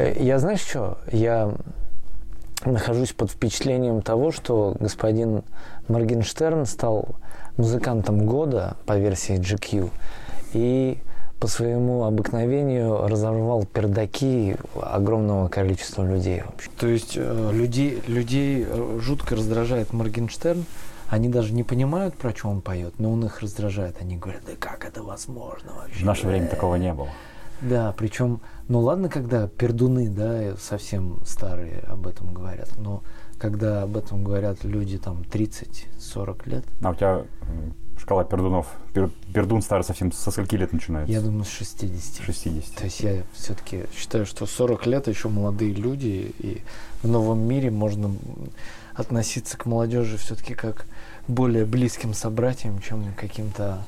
Э, Я знаешь что? Я нахожусь под впечатлением того, что господин Моргенштерн стал музыкантом года по версии GQ и по своему обыкновению разорвал пердаки огромного количества людей вообще. То есть э, людей, людей э, жутко раздражает Моргенштерн. Они даже не понимают, про что он поет, но он их раздражает. Они говорят, да как это возможно вообще? В наше время такого не было. Да, причем, ну ладно, когда пердуны, да, совсем старые об этом говорят, но когда об этом говорят люди там 30-40 лет, А у тебя шкала пердунов. Пер- пердун старый совсем со скольки лет начинается? я думаю, с 60. 60. То есть я все-таки считаю, что 40 лет еще молодые люди, и в новом мире можно относиться к молодежи все-таки как более близким собратьям, чем каким-то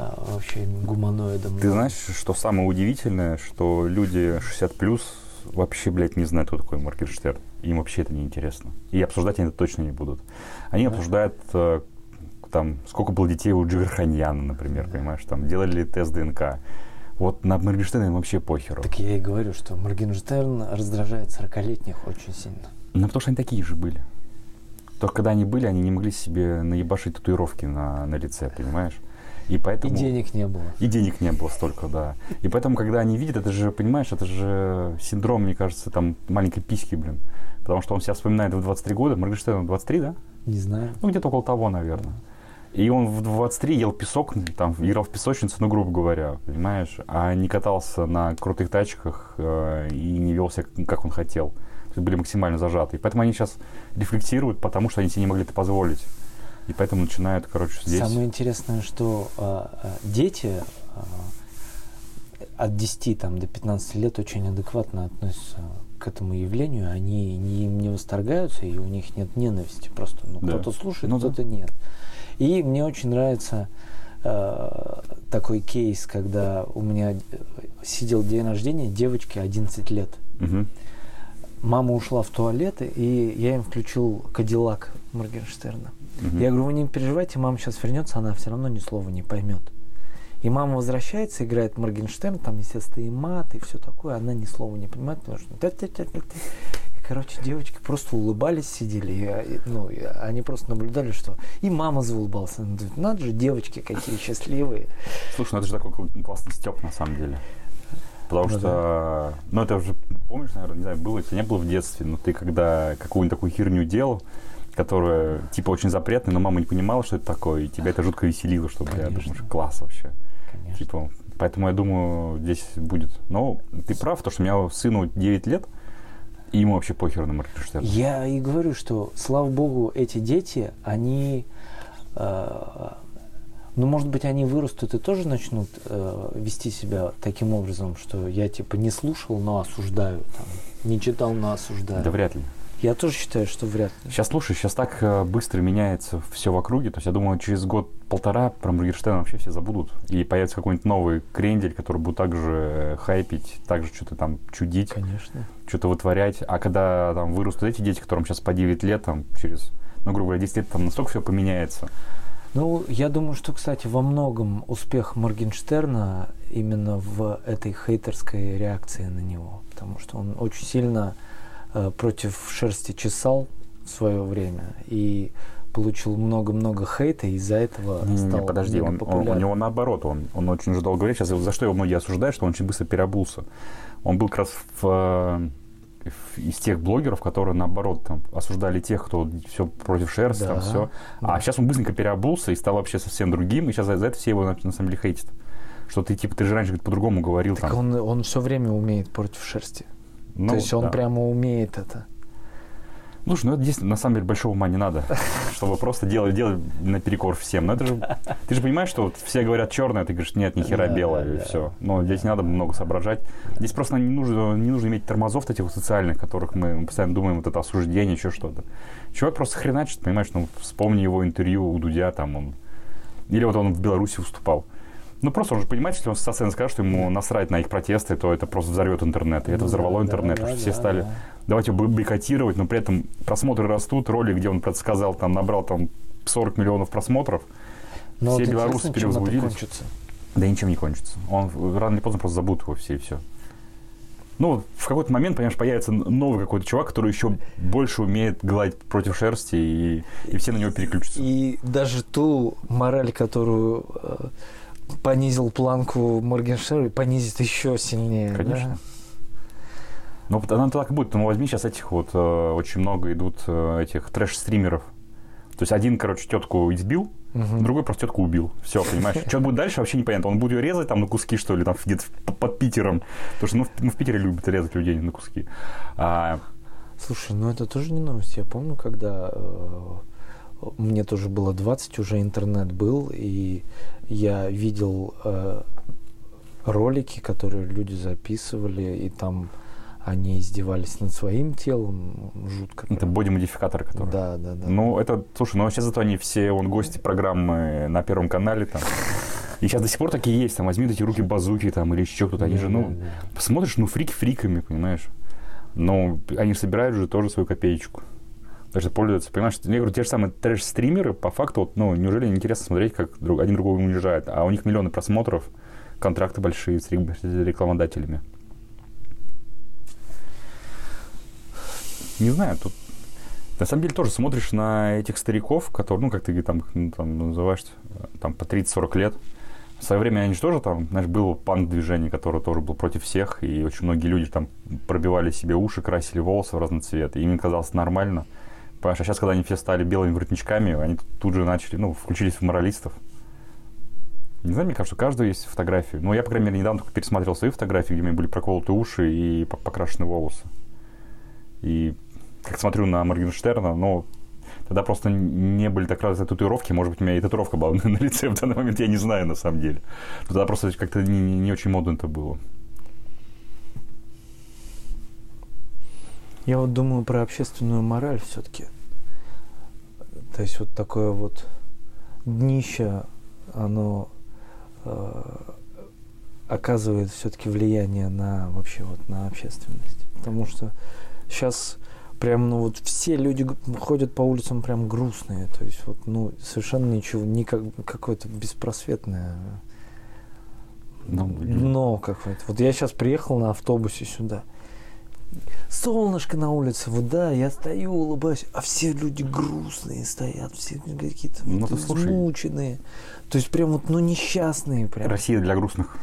а, вообще гуманоидам. Ты знаешь, что самое удивительное, что люди 60 плюс вообще, блядь, не знают, кто такой Моргенштерн. Им вообще это не интересно. И обсуждать они это точно не будут. Они Да. обсуждают э, там, сколько было детей у Дживерханьяна, например, понимаешь, там, делали ли тест ДНК. Вот на Моргенштерна им вообще похеру. Так я и говорю, что Моргенштерн раздражает 40-летних очень сильно. Ну, потому что они такие же были. Только когда они были, они не могли себе наебашить татуировки на, на лице, понимаешь? И поэтому... И денег не было. И денег не было столько, да. И поэтому, когда они видят, это же, понимаешь, это же синдром, мне кажется, там, маленькой письки, блин. Потому что он себя вспоминает в 23 года. Моргенштерн 23, да? Не знаю. Ну, где-то около того, наверное. И он в 23 ел песок, там, играл в песочницу, ну, грубо говоря, понимаешь? А не катался на крутых тачках э, и не вел себя, как он хотел. То есть были максимально зажаты. И поэтому они сейчас рефлексируют, потому что они себе не могли это позволить. И поэтому начинают, короче, здесь... Самое интересное, что а, дети а, от 10 там, до 15 лет очень адекватно относятся к этому явлению. Они не, не восторгаются, и у них нет ненависти. Просто ну, Да. кто-то слушает, Ну да. кто-то нет. И мне очень нравится э, такой кейс, когда у меня э, сидел день рождения девочки 11 лет. Мгм. Мама ушла в туалет, и я им включил Кадиллак Моргенштерна. Мгм. Я говорю, вы не переживайте, мама сейчас вернется, она все равно ни слова не поймет. И мама возвращается, играет Моргенштерн, там, естественно, и мат, и все такое, она ни слова не понимает, потому что... И, короче, девочки просто улыбались, сидели, и, и, ну, и они просто наблюдали, что и мама заулыбалась. Она говорит, надо же, девочки какие счастливые. Слушай, ну это же такой кл- классный степ на самом деле. Потому Ну что, ну это уже, помнишь, наверное, не знаю, было, это не было в детстве, но ты когда какую-нибудь такую херню делал, которая типа очень запретная, но мама не понимала, что это такое, и тебя это жутко веселило, что, бля, думаешь, класс вообще. Конечно. Типа, поэтому я думаю, здесь будет. Но ты прав, то, что у меня сыну 9 лет, и ему вообще похер на Моргенштерна. Я и говорю, что, слава богу, эти дети, они, э, ну, может быть, они вырастут и тоже начнут э, вести себя таким образом, что я, типа, не слушал, но осуждаю, там, не читал, но осуждаю. Да вряд ли. Я тоже считаю, что вряд ли. Сейчас, слушай, сейчас так э, быстро меняется все в округе. То есть я думаю, через год-полтора про Моргенштерна вообще все забудут. И появится какой-нибудь новый крендель, который будет также э, хайпить, также что-то там чудить, Конечно. что-то вытворять. А когда там вырастут эти дети, которым сейчас по 9 лет, там через, ну, грубо говоря, 10 лет, там настолько все поменяется. Ну, я думаю, что, кстати, во многом успех Моргенштерна именно в этой хейтерской реакции на него. Потому что он очень сильно э, против шерсти чесал в свое время и получил много-много хейта, и из-за этого Не, не, стал подожди, мега он, он- у него наоборот, он, он очень уже долго говорит, сейчас за что его многие осуждают, что он очень быстро переобулся. Он был как раз в, э, в- из тех блогеров, которые наоборот там, осуждали тех, кто все против шерсти, там Да, все. да. А сейчас он быстренько переобулся и стал вообще совсем другим, и сейчас за, за это все его на, на самом деле хейтят. Что ты типа ты же раньше по-другому говорил Так там. он, он все время умеет против шерсти. Ну, То есть он да. прямо умеет это. Слушай, ну это здесь на самом деле большого ума не надо, чтобы просто делать, делать наперекор всем. Но это же, ты же понимаешь, что вот все говорят черное, ты говоришь, нет, ни хера Да, белое, да, и да. все. Но здесь не надо много соображать. Здесь просто не нужно, не нужно иметь тормозов этих вот социальных, которых мы постоянно думаем, вот это осуждение, еще что-то. Чувак просто хреначит, понимаешь, ну вспомни его интервью у Дудя, там он... Или вот он в Беларуси выступал. Ну, просто он же понимает, если он со сцены скажет, что ему насрать на их протесты, то это просто взорвет интернет. И это Ну взорвало да, интернет, да, потому что да, все стали да. давайте бой- бойкотировать, но при этом просмотры растут, ролик, где он предсказал, там набрал там 40 миллионов просмотров, Но все вот белорусы перевозбудились. да ничем не кончится. Он рано или поздно просто забудут его все и все. ну, в какой-то момент, понимаешь, появится новый какой-то чувак, который еще больше умеет гладить против шерсти, и, и все на него переключатся. И даже ту мораль, которую э, понизил планку Моргенштерн, понизит еще сильнее. Конечно. Да? Ну, она так и будет. Ну, возьми сейчас этих вот, э, очень много идут э, этих трэш-стримеров. То есть один, короче, тетку избил, Угу. Другой просто тетку убил. Все, понимаешь? Что будет дальше, вообще непонятно. Он будет ее резать там на куски, что ли, там где-то под Питером. Потому что ну, в, ну, в Питере любят резать людей на куски. А... Слушай, ну это тоже не новость. Я помню, когда э, мне тоже было 20, уже интернет был, и я видел э, ролики, которые люди записывали, и там они издевались над своим телом жутко. Это боди-модификаторы, которые. Да, да, да. Ну, это, слушай, ну сейчас зато они все, он гости программы на Первом канале там. И сейчас до сих пор такие есть, там, возьми эти руки базуки там или еще кто-то. Они да, же, ну, да, да. посмотришь, ну, фрики фриками, понимаешь. Но они собирают же тоже свою копеечку. Даже пользуются, понимаешь, я говорю, те же самые трэш-стримеры, по факту, вот, ну, неужели интересно смотреть, как друг, один другого унижает, а у них миллионы просмотров, контракты большие с рекламодателями. Не знаю, тут на самом деле тоже смотришь на этих стариков, которые, ну, как ты там, ну, там называешь, там по 30-40 лет. В свое время они же тоже там, знаешь, было панк-движение, которое тоже было против всех, и очень многие люди там пробивали себе уши, красили волосы в разный цвет, и им казалось нормально. Понимаешь, а сейчас, когда они все стали белыми воротничками, они тут же начали, ну, включились в моралистов. Не знаю, мне кажется, у каждого есть фотографии. Ну, я, по крайней мере, недавно только пересмотрел свои фотографии, где у меня были проколоты уши и покрашены волосы. И как смотрю на Моргенштерна, но тогда просто не были так развиты татуировки. Может быть, у меня и татуировка была на лице в данный момент, я не знаю на самом деле. Но тогда просто как-то не, не очень модно это было. Я вот думаю про общественную мораль все-таки. То есть вот такое вот днище, оно э, оказывает все-таки влияние на вообще вот на общественность. Потому что сейчас прям, ну вот все люди ходят по улицам прям грустные, то есть вот, ну, совершенно ничего, никак, какое-то беспросветное ну, дно какое-то. Вот я сейчас приехал на автобусе сюда, солнышко на улице, вот да, я стою, улыбаюсь, а все люди грустные стоят, все какие-то ну, вот, измученные. То есть прям вот, ну, несчастные. Прям. Россия для грустных.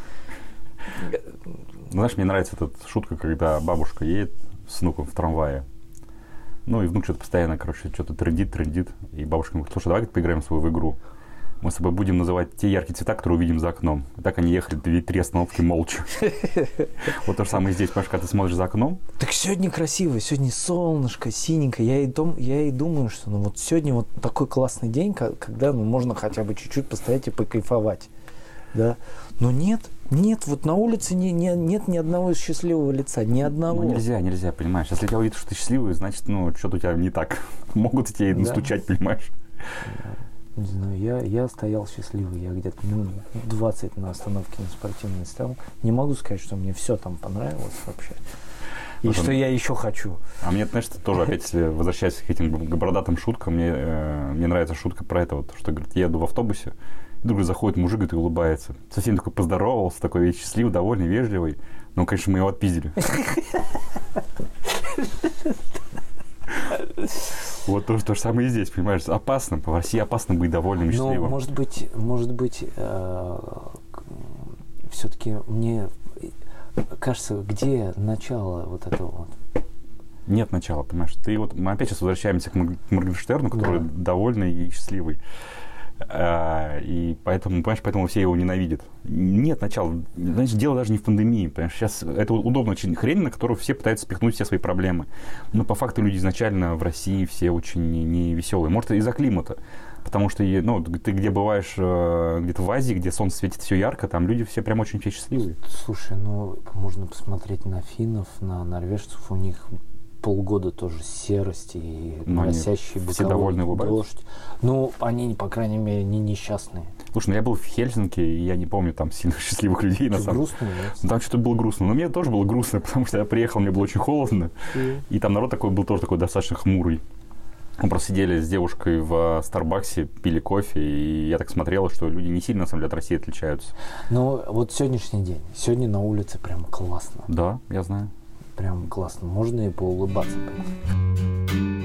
Знаешь, мне нравится эта шутка, когда бабушка едет с внуком в трамвае. Ну, и внук что-то постоянно, короче, что-то трендит, трендит. И бабушка говорит, слушай, давай поиграем в свою игру. Мы с тобой будем называть те яркие цвета, которые увидим за окном. И так они ехали две, три остановки молча. Вот то же самое здесь, понимаешь, когда ты смотришь за окном. Так сегодня красиво, сегодня солнышко, синенько. Я и, дом, я и думаю, что ну вот сегодня вот такой классный день, когда ну, можно хотя бы чуть-чуть постоять и покайфовать. Да? Но нет, нет, вот на улице не, не, нет ни одного счастливого лица, ни одного. Ну, нельзя, нельзя, понимаешь. Если тебя увидят, что ты счастливый, значит, ну, что-то у тебя не так. Могут тебе да. настучать, понимаешь? Не знаю, я, я стоял счастливый, я где-то минут 20 на остановке на спортивной стоял. Не могу сказать, что мне все там понравилось вообще. И Потом... что я еще хочу. А мне, знаешь, тоже опять, если возвращаясь к этим бородатым шуткам, мне, э, мне нравится шутка про это, вот, что, говорит, еду в автобусе, Вдруг заходит мужик, говорит, и улыбается. Совсем такой поздоровался, такой весь счастливый, довольный, вежливый. Ну, конечно, мы его отпиздили. Вот то, то же самое и здесь, понимаешь, опасно. В России опасно быть довольным, счастливым. Ну, может быть, может быть, э, все-таки мне кажется, где начало вот этого вот? Нет начала, понимаешь? Ты вот, мы опять сейчас возвращаемся к Моргенштерну, который да. довольный и счастливый. А, и поэтому, понимаешь, поэтому все его ненавидят. Нет начала. Значит, дело даже не в пандемии. Понимаешь, сейчас это удобно очень хрень, на которую все пытаются спихнуть все свои проблемы. Но по факту люди изначально в России все очень не веселые. Может, из-за климата. Потому что ну, ты где бываешь, э, где-то в Азии, где солнце светит все ярко, там люди все прям очень все счастливые. Слушай, ну можно посмотреть на финнов, на норвежцев, у них полгода тоже серости и Но моросящий все довольны дождь. Ну, они, по крайней мере, не несчастные. Слушай, ну я был в Хельсинки, и я не помню там сильно счастливых людей. на самом грустно, да? Там что-то было грустно. Но мне тоже было грустно, потому что я приехал, мне было очень холодно. И там народ такой был тоже такой достаточно хмурый. Мы просто сидели с девушкой в Старбаксе, пили кофе, и я так смотрел, что люди не сильно, на самом деле, от России отличаются. Ну, вот сегодняшний день. Сегодня на улице прям классно. Да, я знаю. Прям классно. Можно и поулыбаться. Прям.